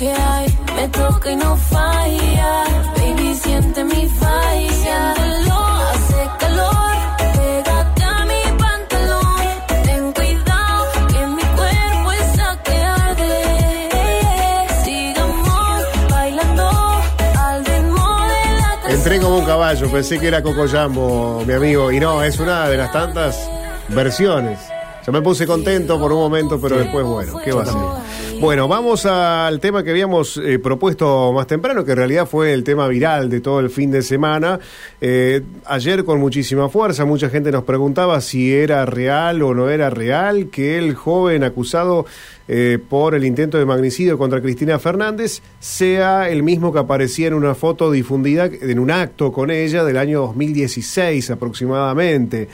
que hay. Me toca y no falla. Baby, siente mi falla. Siéntelo, hace calor. Pégate a mi pantalón. Ten cuidado que mi cuerpo está que arde. Sigamos bailando al ritmo de la. Entré como un caballo, pensé que era Coco Jambo, mi amigo, y no, es una de las tantas versiones. Yo me puse contento por un momento, pero después, bueno, ¿qué va a ser? Bueno, vamos al tema que habíamos eh, propuesto más temprano, que en realidad fue el tema viral de todo el fin de semana. Eh, ayer con muchísima fuerza, mucha gente nos preguntaba si era real o no era real que el joven acusado eh, por el intento de magnicidio contra Cristina Fernández sea el mismo que aparecía en una foto difundida en un acto con ella del año 2016 aproximadamente.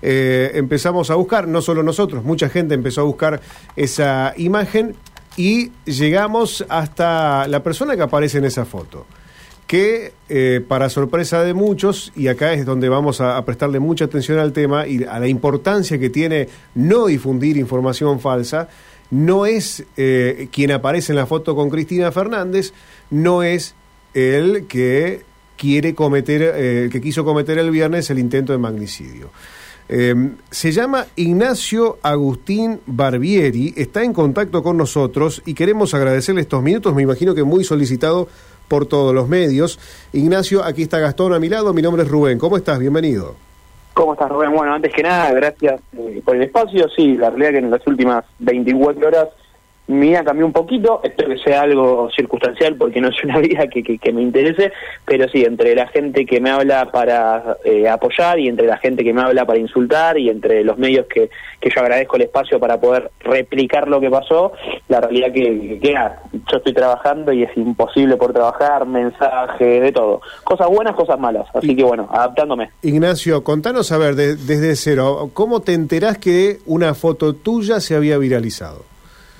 Empezamos a buscar, no solo nosotros, mucha gente empezó a buscar esa imagen y llegamos hasta la persona que aparece en esa foto que eh, para sorpresa de muchos, y acá es donde vamos a, prestarle mucha atención al tema y a la importancia que tiene no difundir información falsa, no es eh, quien aparece en la foto con Cristina Fernández, no es el que quiere cometer, eh, que quiso cometer el viernes el intento de magnicidio. Eh, se llama Ignacio Agustín Barbieri, está en contacto con nosotros y queremos agradecerle estos minutos, me imagino que muy solicitado por todos los medios. Ignacio, aquí está Gastón a mi lado, mi nombre es Rubén, ¿cómo estás? Bienvenido. ¿Cómo estás, Rubén? Bueno, antes que nada, gracias eh, por el espacio. Sí, la realidad que en las últimas 24 horas mi vida cambió un poquito. Espero que sea algo circunstancial porque no es una vida que, que, que me interese. Pero sí, entre la gente que me habla para eh, apoyar y entre la gente que me habla para insultar y entre los medios que, que yo agradezco el espacio para poder replicar lo que pasó, la realidad que, que nada, yo estoy trabajando y es imposible por trabajar, mensaje, de todo. Cosas buenas, cosas malas. Así que bueno, adaptándome. Ignacio, contanos a ver, de- desde cero, ¿cómo te enterás que una foto tuya se había viralizado?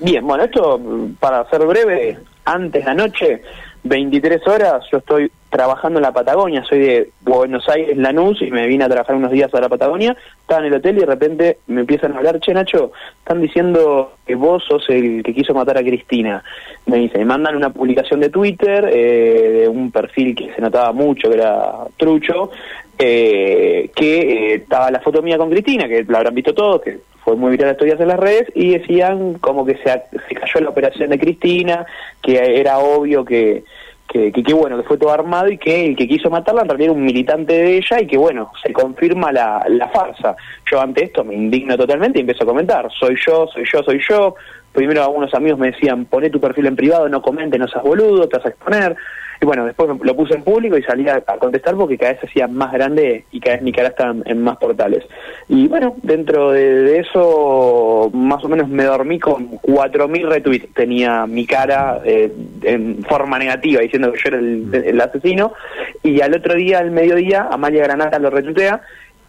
Bien, bueno, esto para ser breve, antes de anoche, 23 horas, yo estoy trabajando en la Patagonia, soy de Buenos Aires, Lanús, y me vine a trabajar unos días a la Patagonia, estaba en el hotel y de repente me empiezan a hablar, che Nacho, están diciendo que vos sos el que quiso matar a Cristina. Me dicen, me mandan una publicación de Twitter, eh, de un perfil que se notaba mucho, que era trucho, eh, que eh, estaba la foto mía con Cristina, que la habrán visto todos, que muy viral estos días en las redes, y decían como que se, se cayó la operación de Cristina, que era obvio que, que, que, que, bueno, que fue todo armado y que el que quiso matarla en realidad era un militante de ella y que bueno, se confirma la, la farsa. Yo ante esto me indigno totalmente y empiezo a comentar, soy yo, soy yo, soy yo. Primero algunos amigos me decían, poné tu perfil en privado, no comentes, no seas boludo, te vas a exponer. Y bueno, después lo puse en público y salí a, contestar porque cada vez hacía más grande y cada vez mi cara está en, en más portales. Y bueno, dentro de, de, eso, más o menos me dormí con 4.000 retweets. Tenía mi cara eh, en forma negativa diciendo que yo era el, el, asesino. Y al otro día, al mediodía, Amalia Granata lo retuitea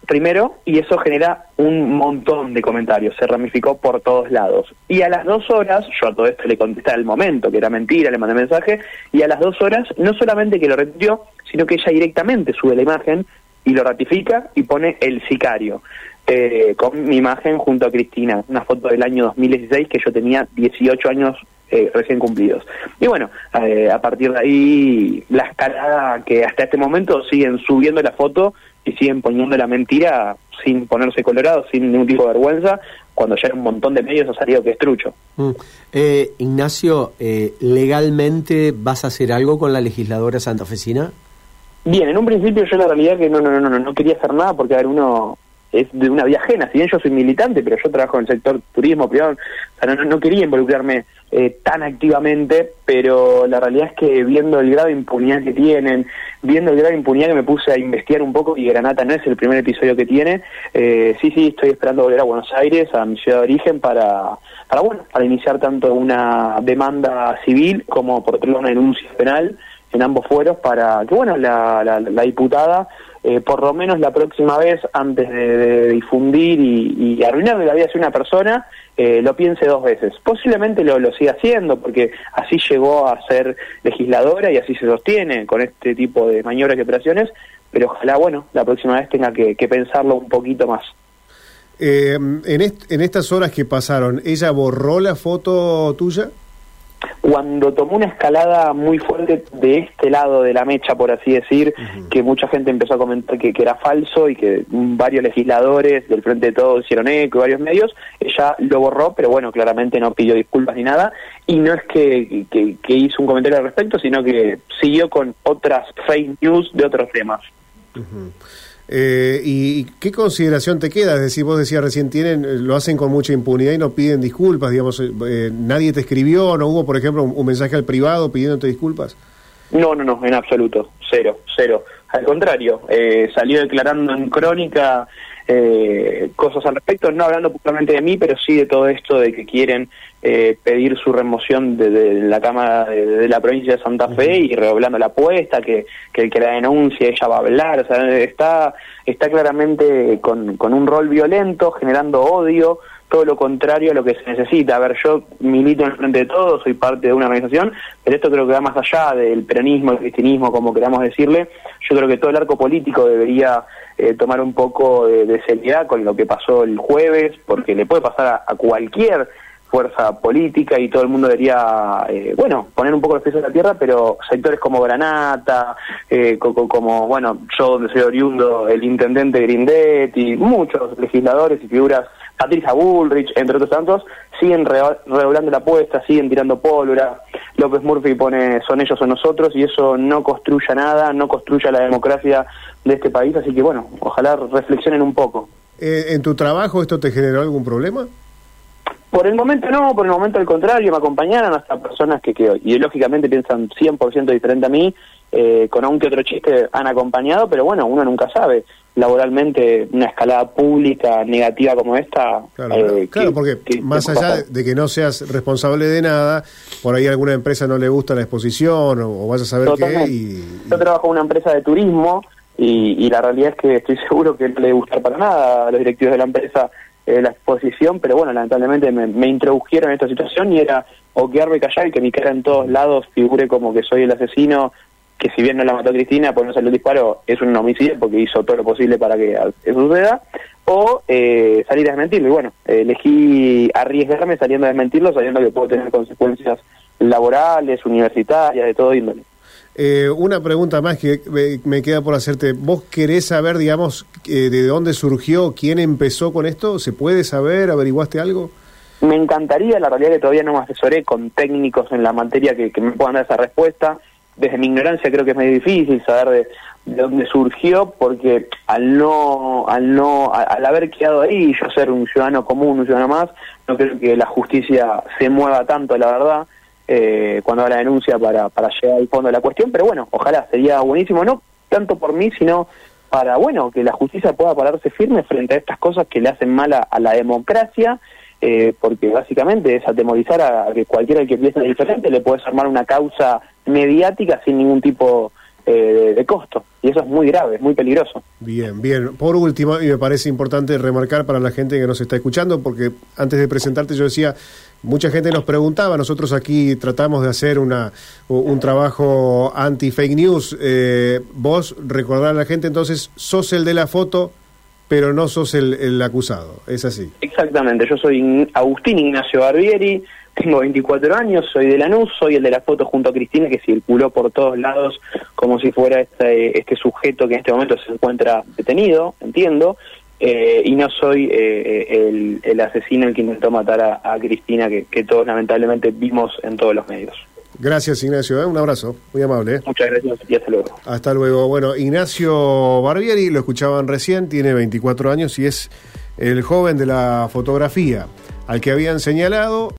primero y eso genera un montón de comentarios, se ramificó por todos lados. Y a las dos horas, yo a todo esto le contesté al momento, que era mentira, le mandé mensaje, y a las dos horas, no solamente que lo retuiteó, sino que ella directamente sube la imagen y lo ratifica y pone el sicario. Eh, con mi imagen junto a Cristina, una foto del año 2016 que yo tenía 18 años eh, recién cumplidos. Y bueno, eh, a partir de ahí, la escalada que hasta este momento siguen subiendo la foto y siguen poniendo la mentira sin ponerse colorado, sin ningún tipo de vergüenza, cuando ya en un montón de medios ha salido que es trucho. Mm. Eh, Ignacio, eh, ¿legalmente vas a hacer algo con la legisladora santafesina? Bien, en un principio yo la realidad que no, no, no, no, no quería hacer nada porque a ver, uno es de una vía ajena, si bien yo soy militante, pero yo trabajo en el sector turismo, privado, o sea, no, no quería involucrarme eh, tan activamente, pero la realidad es que viendo el grado de impunidad que tienen, viendo el grado de impunidad que me puse a investigar un poco, y Granata no es el primer episodio que tiene, eh, sí, sí, estoy esperando volver a Buenos Aires, a mi ciudad de origen, para, para bueno, para iniciar tanto una demanda civil como por otro lado una denuncia penal en ambos fueros para que, bueno, la, la, la diputada eh, por lo menos la próxima vez, antes de, difundir y, y, arruinarle la vida a una persona, eh, lo piense dos veces. Posiblemente lo, lo siga haciendo, porque así llegó a ser legisladora y así se sostiene con este tipo de maniobras y operaciones, pero ojalá, bueno, la próxima vez tenga que, que pensarlo un poquito más. Eh, en, est en estas horas que pasaron, ¿ella borró la foto tuya? Cuando tomó una escalada muy fuerte de este lado de la mecha, por así decir, que mucha gente empezó a comentar que, que, era falso y que varios legisladores del Frente de Todos hicieron eco y varios medios, ella lo borró, pero bueno, claramente no pidió disculpas ni nada, y no es que, que, que hizo un comentario al respecto, sino que siguió con otras fake news de otros temas. Eh, ¿Y qué consideración te queda? Es decir, vos decías recién, tienen, lo hacen con mucha impunidad y no piden disculpas, digamos, eh, nadie te escribió, no hubo, por ejemplo, un, mensaje al privado pidiéndote disculpas. No, no, no, en absoluto, cero, cero. Al contrario, eh, salió declarando en crónica eh, cosas al respecto, no hablando puramente de mí, pero sí de todo esto de que quieren eh, pedir su remoción de, de la Cámara de, de, la provincia de Santa Fe y redoblando la apuesta, que, que el que la denuncia ella va a hablar, o sea, está, está claramente con, con un rol violento, generando odio, todo lo contrario a lo que se necesita. A ver, yo milito en el frente de todo, soy parte de una organización, pero esto creo que va más allá del peronismo, el cristianismo, como queramos decirle. Yo creo que todo el arco político debería eh, tomar un poco de, de, seriedad con lo que pasó el jueves, porque le puede pasar a, a cualquier fuerza política y todo el mundo debería, eh, bueno, poner un poco los pies en la tierra, pero sectores como Granata, eh, como, como, bueno, yo donde soy oriundo, el intendente Grindet y muchos legisladores y figuras Patricia Bullrich, entre otros tantos, siguen redoblando la apuesta, siguen tirando pólvora. López Murphy pone son ellos o nosotros y eso no construya nada, no construya la democracia de este país. Así que bueno, ojalá reflexionen un poco. Eh, ¿En tu trabajo esto te generó algún problema? Por el momento no, por el momento al contrario, me acompañaron hasta personas que, que ideológicamente piensan 100% diferente a mí, eh, con un que otro chiste han acompañado, pero bueno, uno nunca sabe. Laboralmente, una escalada pública negativa como esta. Claro, eh, claro que, porque que, más allá de que no seas responsable de nada, por ahí a alguna empresa no le gusta la exposición o, o vas a saber Totalmente. qué. Y, Yo trabajo en una empresa de turismo y, y la realidad es que estoy seguro que no le gusta para nada a los directivos de la empresa eh, la exposición, pero bueno, lamentablemente me, me, introdujeron en esta situación y era o quedarme callado y que mi cara en todos lados figure como que soy el asesino, que si bien no la mató Cristina, pues no salió el disparo, es un homicidio porque hizo todo lo posible para que suceda, o eh, salir a desmentirlo. Y bueno, elegí arriesgarme saliendo a desmentirlo, sabiendo que puedo tener consecuencias laborales, universitarias, de todo índole. Eh, una pregunta más que me queda por hacerte. ¿Vos querés saber, digamos, eh, de dónde surgió, quién empezó con esto? ¿Se puede saber? ¿Averiguaste algo? Me encantaría, la realidad que todavía no me asesoré con técnicos en la materia que, me puedan dar esa respuesta. Desde mi ignorancia creo que es muy difícil saber de, de dónde surgió, porque al no, al no, al haber quedado ahí, yo ser un ciudadano común, un ciudadano más, no creo que la justicia se mueva tanto, la verdad eh, cuando haga la denuncia para, para llegar al fondo de la cuestión, pero bueno, ojalá sería buenísimo, no tanto por mí, sino para, bueno, que la justicia pueda pararse firme frente a estas cosas que le hacen mal a, la democracia, eh, porque básicamente es atemorizar a, que cualquiera que piense diferente le puedes armar una causa mediática sin ningún tipo eh, de, de, costo. Y eso es muy grave, es muy peligroso. Bien, bien. Por último, y me parece importante remarcar para la gente que nos está escuchando, porque antes de presentarte yo decía, mucha gente nos preguntaba, nosotros aquí tratamos de hacer una, un trabajo anti-fake news. Eh, vos, recordar a la gente entonces, sos el de la foto, pero no sos el, el acusado, es así. Exactamente, yo soy Agustín Ignacio Barbieri, tengo 24 años, soy de Lanús, soy el de la foto junto a Cristina que circuló por todos lados como si fuera este, este sujeto que en este momento se encuentra detenido, entiendo, eh, y no soy eh, el, el, asesino el que intentó matar a, a Cristina que, que, todos lamentablemente vimos en todos los medios. Gracias Ignacio, ¿eh? un abrazo, muy amable. Muchas gracias y hasta luego. Hasta luego. Bueno, Ignacio Barbieri, lo escuchaban recién, tiene 24 años y es el joven de la fotografía al que habían señalado